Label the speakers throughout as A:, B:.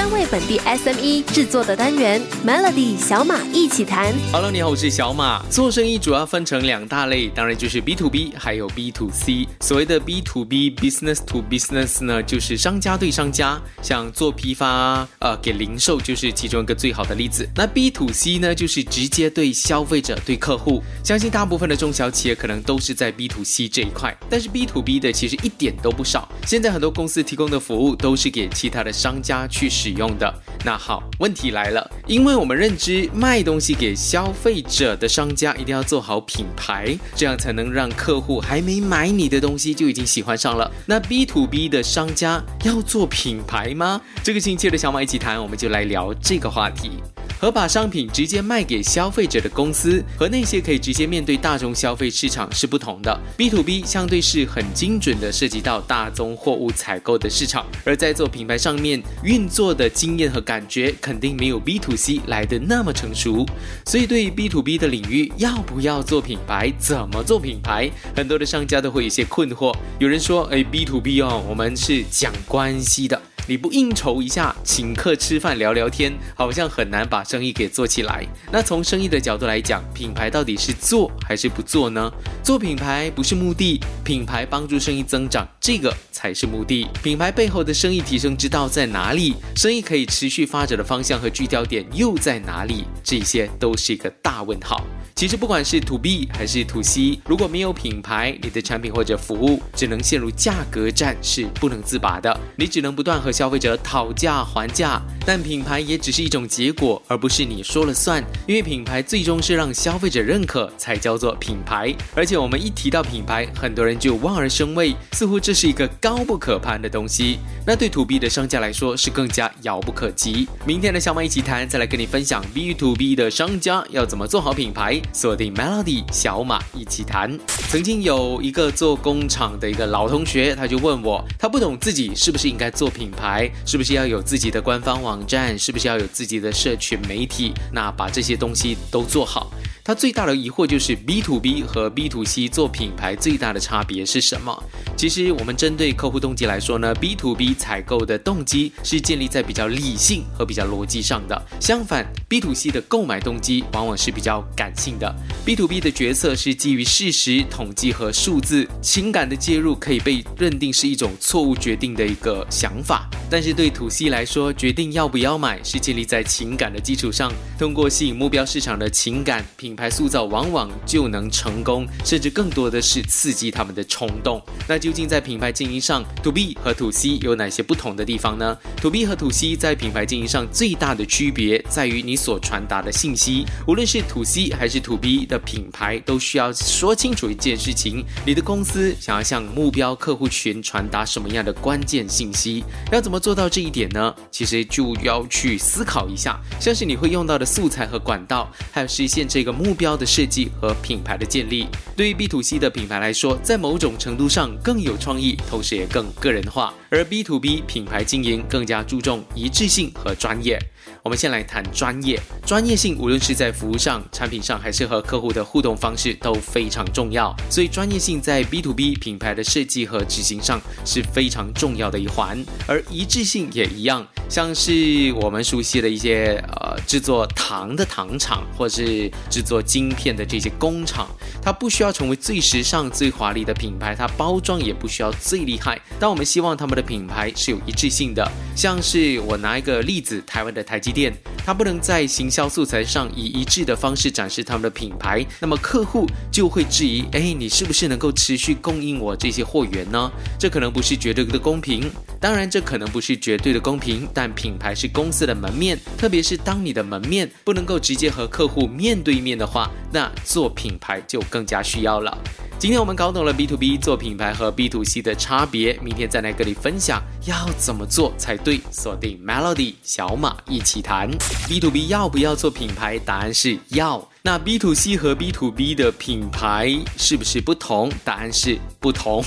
A: 专为本地 SME 制作的单元 Melody 小马一起谈。
B: Hello，你好，我是小马。做生意主要分成两大类，当然就是 B to B 还有 B to C。所谓的 B to B business to business 呢，就是商家对商家，像做批发呃给零售就是其中一个最好的例子。那 B to C 呢，就是直接对消费者对客户。相信大部分的中小企业可能都是在 B to C 这一块，但是 B to B 的其实一点都不少。现在很多公司提供的服务都是给其他的商家去使使用的。那好，问题来了，因为我们认知卖东西给消费者的商家一定要做好品牌，这样才能让客户还没买你的东西就已经喜欢上了。那 B to B 的商家要做品牌吗？这个星期的小马一起谈，我们就来聊这个话题。和把商品直接卖给消费者的公司，和那些可以直接面对大众消费市场是不同的。B to B 相对是很精准的涉及到大宗货物采购的市场，而在做品牌上面运作的经验和感觉，肯定没有 B to C 来的那么成熟。所以对于 B to B 的领域，要不要做品牌，怎么做品牌，很多的商家都会有些困惑。有人说，哎，B to B 哦，我们是讲关系的。你不应酬一下，请客吃饭聊聊天，好像很难把生意给做起来。那从生意的角度来讲，品牌到底是做还是不做呢？做品牌不是目的，品牌帮助生意增长，这个才是目的。品牌背后的生意提升之道在哪里？生意可以持续发展的方向和聚焦点又在哪里？这些都是一个大问号。其实不管是 to B 还是 to C，如果没有品牌，你的产品或者服务只能陷入价格战，是不能自拔的。你只能不断和消费者讨价还价，但品牌也只是一种结果，而不是你说了算。因为品牌最终是让消费者认可才叫做品牌。而且我们一提到品牌，很多人就望而生畏，似乎这是一个高不可攀的东西。那对 to B 的商家来说是更加遥不可及。明天的小马一起谈，再来跟你分享 B to B 的商家要怎么做好品牌。锁定 Melody 小马一起谈。曾经有一个做工厂的一个老同学，他就问我，他不懂自己是不是应该做品牌。牌是不是要有自己的官方网站？是不是要有自己的社群媒体？那把这些东西都做好。他最大的疑惑就是 B to B 和 B to C 做品牌最大的差别是什么？其实我们针对客户动机来说呢，B to B 采购的动机是建立在比较理性和比较逻辑上的。相反，B to C 的购买动机往往是比较感性的。B to B 的决策是基于事实、统计和数字，情感的介入可以被认定是一种错误决定的一个想法。但是对 To C 来说，决定要不要买是建立在情感的基础上，通过吸引目标市场的情感，品牌塑造往往就能成功，甚至更多的是刺激他们的冲动。那究竟在品牌经营上，To B 和 To C 有哪些不同的地方呢？To B 和 To C 在品牌经营上最大的区别在于你所传达的信息，无论是 To C 还是 To B 的品牌，都需要说清楚一件事情：你的公司想要向目标客户群传达什么样的关键信息，要怎么？做到这一点呢，其实就要去思考一下，像是你会用到的素材和管道，还有实现这个目标的设计和品牌的建立。对于 B to C 的品牌来说，在某种程度上更有创意，同时也更个人化；而 B to B 品牌经营更加注重一致性和专业。我们先来谈专业，专业性无论是在服务上、产品上，还是和客户的互动方式都非常重要。所以专业性在 B to B 品牌的设计和执行上是非常重要的一环，而一致性也一样。像是我们熟悉的一些呃制作糖的糖厂，或是制作晶片的这些工厂，它不需要成为最时尚、最华丽的品牌，它包装也不需要最厉害。但我们希望他们的品牌是有一致性的。像是我拿一个例子，台湾的台积电，它不能在行销素材上以一致的方式展示他们的品牌，那么客户就会质疑：哎，你是不是能够持续供应我这些货源呢？这可能不是绝对的公平。当然，这可能不是绝对的公平。但品牌是公司的门面，特别是当你的门面不能够直接和客户面对面的话，那做品牌就更加需要了。今天我们搞懂了 B to B 做品牌和 B to C 的差别，明天再来跟你分享要怎么做才对。锁定 Melody 小马一起谈 B to B 要不要做品牌？答案是要。那 B to C 和 B to B 的品牌是不是不同？答案是不同。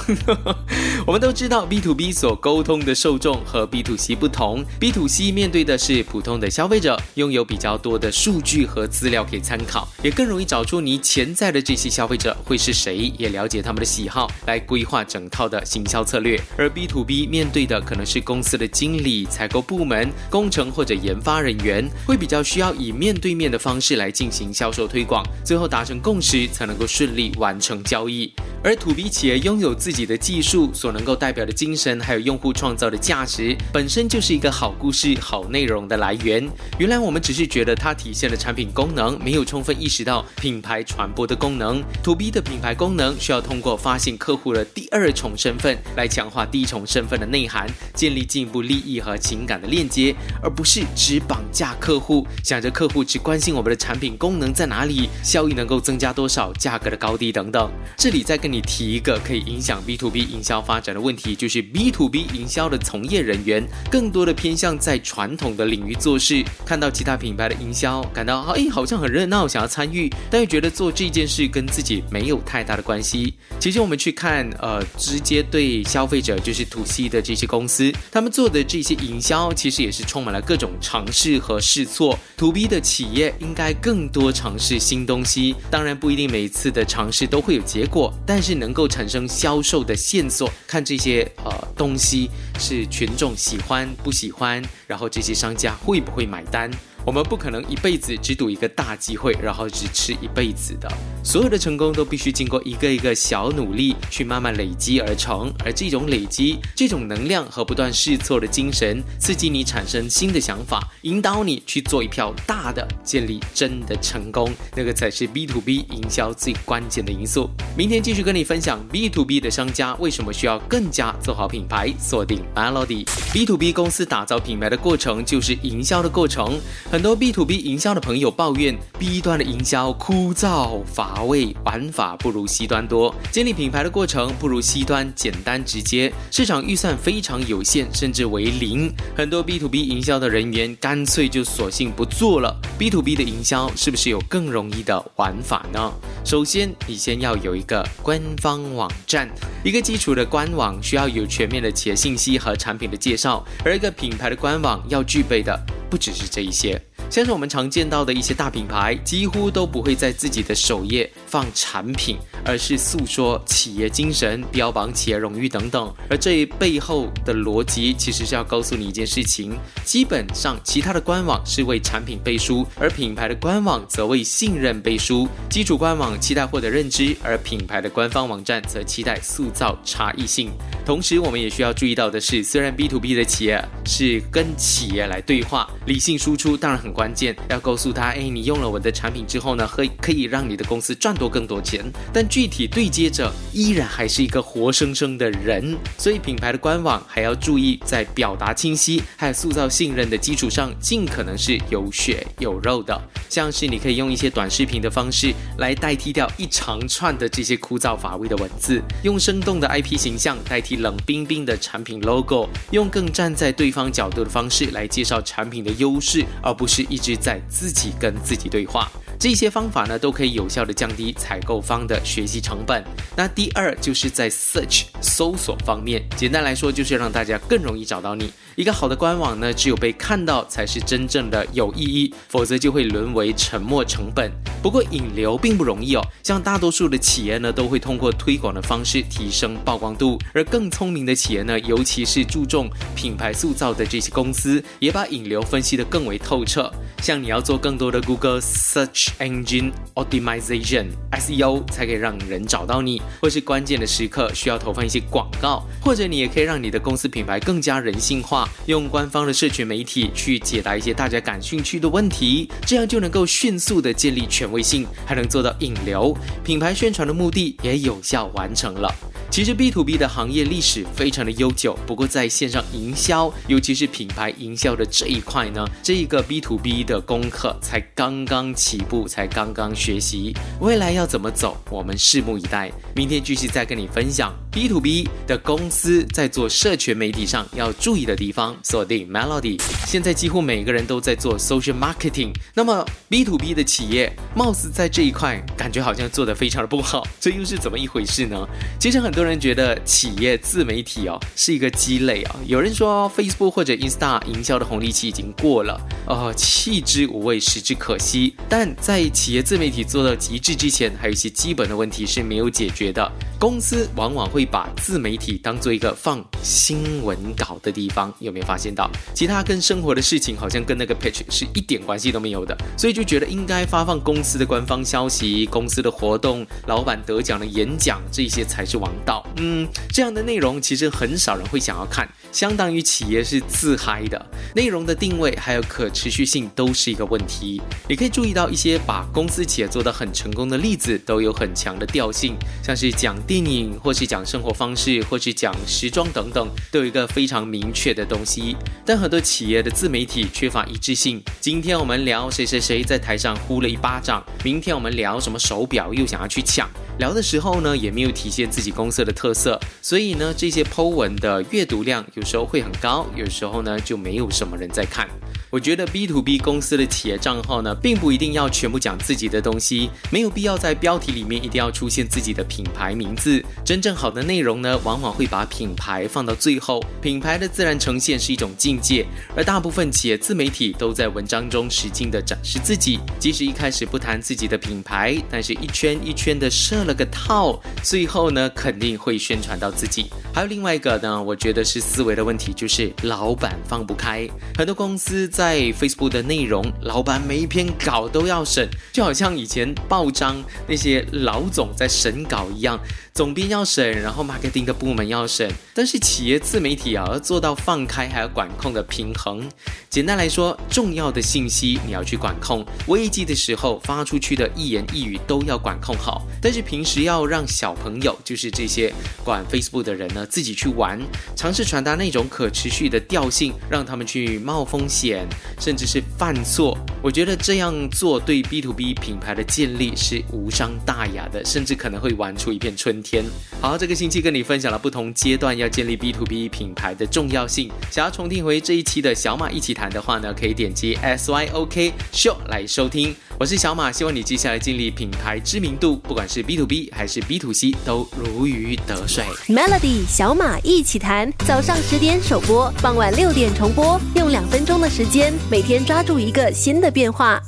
B: 我们都知道 B to B 所沟通的受众和 B to C 不同。B to C 面对的是普通的消费者，拥有比较多的数据和资料可以参考，也更容易找出你潜在的这些消费者会是谁，也了解他们的喜好，来规划整套的行销策略。而 B to B 面对的可能是公司的经理、采购部门、工程或者研发人员，会比较需要以面对面的方式来进行销售。推广，最后达成共识，才能够顺利完成交易。而 To B 企业拥有自己的技术，所能够代表的精神，还有用户创造的价值，本身就是一个好故事、好内容的来源。原来我们只是觉得它体现了产品功能，没有充分意识到品牌传播的功能。To B 的品牌功能需要通过发现客户的第二重身份，来强化第一重身份的内涵，建立进一步利益和情感的链接，而不是只绑架客户，想着客户只关心我们的产品功能在哪哪里，效益能够增加多少，价格的高低等等。这里再跟你提一个可以影响 B to B 营销发展的问题，就是 B to B 营销的从业人员更多的偏向在传统的领域做事，看到其他品牌的营销，感到哎好像很热闹，想要参与，但又觉得做这件事跟自己没有太大的关系。其实我们去看，呃，直接对消费者就是 To C 的这些公司，他们做的这些营销，其实也是充满了各种尝试和试错。To B 的企业应该更多尝试是新东西，当然不一定每一次的尝试都会有结果，但是能够。产生销售的线索，看这些呃东西是群众喜欢不喜欢，然后这些商家会不会买单。我们不可能一辈子只赌一个大机会，然后只吃一辈子的。所有的成功都必须经过一个一个小努力去慢慢累积而成。而这种累积、这种能量和不断试错的精神，刺激你产生新的想法，引导你去做一票大的，建立真的成功。那个才是 B to B 营销最关键的因素。明天继续跟你分享 B to B 的商家为什么需要更加做好品牌，锁定 Melody。B to B 公司打造品牌的过程就是营销的过程。很多 B to B 营销的朋友抱怨 B 端的营销枯燥乏味，玩法不如 C 端多，建立品牌的过程不如 C 端简单直接，市场预算非常有限，甚至为零。很多 B to B 营销的人员干脆就索性不做了。B to B 的营销是不是有更容易的玩法呢？首先，你先要有一个官方网站，一个基础的官网需要有全面的企业信息和产品的介绍，而一个品牌的官网要具备的。不只是这一些。像是我们常见到的一些大品牌，几乎都不会在自己的首页放产品，而是诉说企业精神、标榜企业荣誉等等。而这背后的逻辑，其实是要告诉你一件事情：基本上，其他的官网是为产品背书，而品牌的官网则为信任背书。基础官网期待获得认知，而品牌的官方网站则期待塑造差异性。同时，我们也需要注意到的是，虽然 B to B 的企业是跟企业来对话，理性输出当然很关。关键要告诉他，哎，你用了我的产品之后呢，可可以让你的公司赚多更多钱。但具体对接者依然还是一个活生生的人，所以品牌的官网还要注意在表达清晰，还有塑造信任的基础上，尽可能是有血有肉的。像是你可以用一些短视频的方式来代替掉一长串的这些枯燥乏味的文字，用生动的 IP 形象代替冷冰冰的产品 logo，用更站在对方角度的方式来介绍产品的优势，而不是。一直在自己跟自己对话，这些方法呢都可以有效的降低采购方的学习成本。那第二就是在 search 搜索方面，简单来说就是让大家更容易找到你。一个好的官网呢，只有被看到才是真正的有意义，否则就会沦为沉没成本。不过引流并不容易哦，像大多数的企业呢，都会通过推广的方式提升曝光度，而更聪明的企业呢，尤其是注重品牌塑造的这些公司，也把引流分析得更为透彻。像你要做更多的 Google Search Engine Optimization SEO，才可以让人找到你，或是关键的时刻需要投放一些广告，或者你也可以让你的公司品牌更加人性化。用官方的社群媒体去解答一些大家感兴趣的问题，这样就能够迅速的建立权威性，还能做到引流，品牌宣传的目的也有效完成了。其实 B to B 的行业历史非常的悠久，不过在线上营销，尤其是品牌营销的这一块呢，这一个 B to B 的功课才刚刚起步，才刚刚学习，未来要怎么走，我们拭目以待。明天继续再跟你分享 B to B 的公司在做社群媒体上要注意的地方。锁定 Melody，现在几乎每个人都在做 social marketing，那么 B to B 的企业貌似在这一块感觉好像做得非常的不好，这又是怎么一回事呢？其实很多人觉得企业自媒体哦是一个鸡肋啊，有人说 Facebook 或者 Insta 营销的红利期已经过了，呃，弃之无味，食之可惜。但在企业自媒体做到极致之前，还有一些基本的问题是没有解决的。公司往往会把自媒体当做一个放新闻稿的地方，有没有发现到？其他跟生活的事情好像跟那个 pitch 是一点关系都没有的，所以就觉得应该发放公司的官方消息、公司的活动、老板得奖的演讲，这些才是王道。嗯，这样的内容其实很少人会想要看，相当于企业是自嗨的，内容的定位还有可持续性都是一个问题。你可以注意到一些把公司企业做得很成功的例子，都有很强的调性，像是讲。电影，或是讲生活方式，或是讲时装等等，都有一个非常明确的东西。但很多企业的自媒体缺乏一致性。今天我们聊谁谁谁在台上呼了一巴掌，明天我们聊什么手表又想要去抢。聊的时候呢，也没有体现自己公司的特色，所以呢，这些 Po 文的阅读量有时候会很高，有时候呢就没有什么人在看。我觉得 B to B 公司的企业账号呢，并不一定要全部讲自己的东西，没有必要在标题里面一定要出现自己的品牌名字。真正好的内容呢，往往会把品牌放到最后，品牌的自然呈现是一种境界。而大部分企业自媒体都在文章中使劲的展示自己，即使一开始不谈自己的品牌，但是一圈一圈的设了个套，最后呢肯定会宣传到自己。还有另外一个呢，我觉得是思维的问题，就是老板放不开。很多公司在在 Facebook 的内容，老板每一篇稿都要审，就好像以前报章那些老总在审稿一样。总编要审，然后 marketing 的部门要审，但是企业自媒体啊，要做到放开还要管控的平衡。简单来说，重要的信息你要去管控，危机的时候发出去的一言一语都要管控好。但是平时要让小朋友，就是这些管 Facebook 的人呢，自己去玩，尝试传达那种可持续的调性，让他们去冒风险，甚至是犯错。我觉得这样做对 B to B 品牌的建立是无伤大雅的，甚至可能会玩出一片春。天好，这个星期跟你分享了不同阶段要建立 B to B 品牌的重要性。想要重听回这一期的小马一起谈的话呢，可以点击 S Y O K Show 来收听。我是小马，希望你接下来建立品牌知名度，不管是 B to B 还是 B to C，都如鱼得水。
A: Melody 小马一起谈，早上十点首播，傍晚六点重播，用两分钟的时间每天抓住一个新的变化。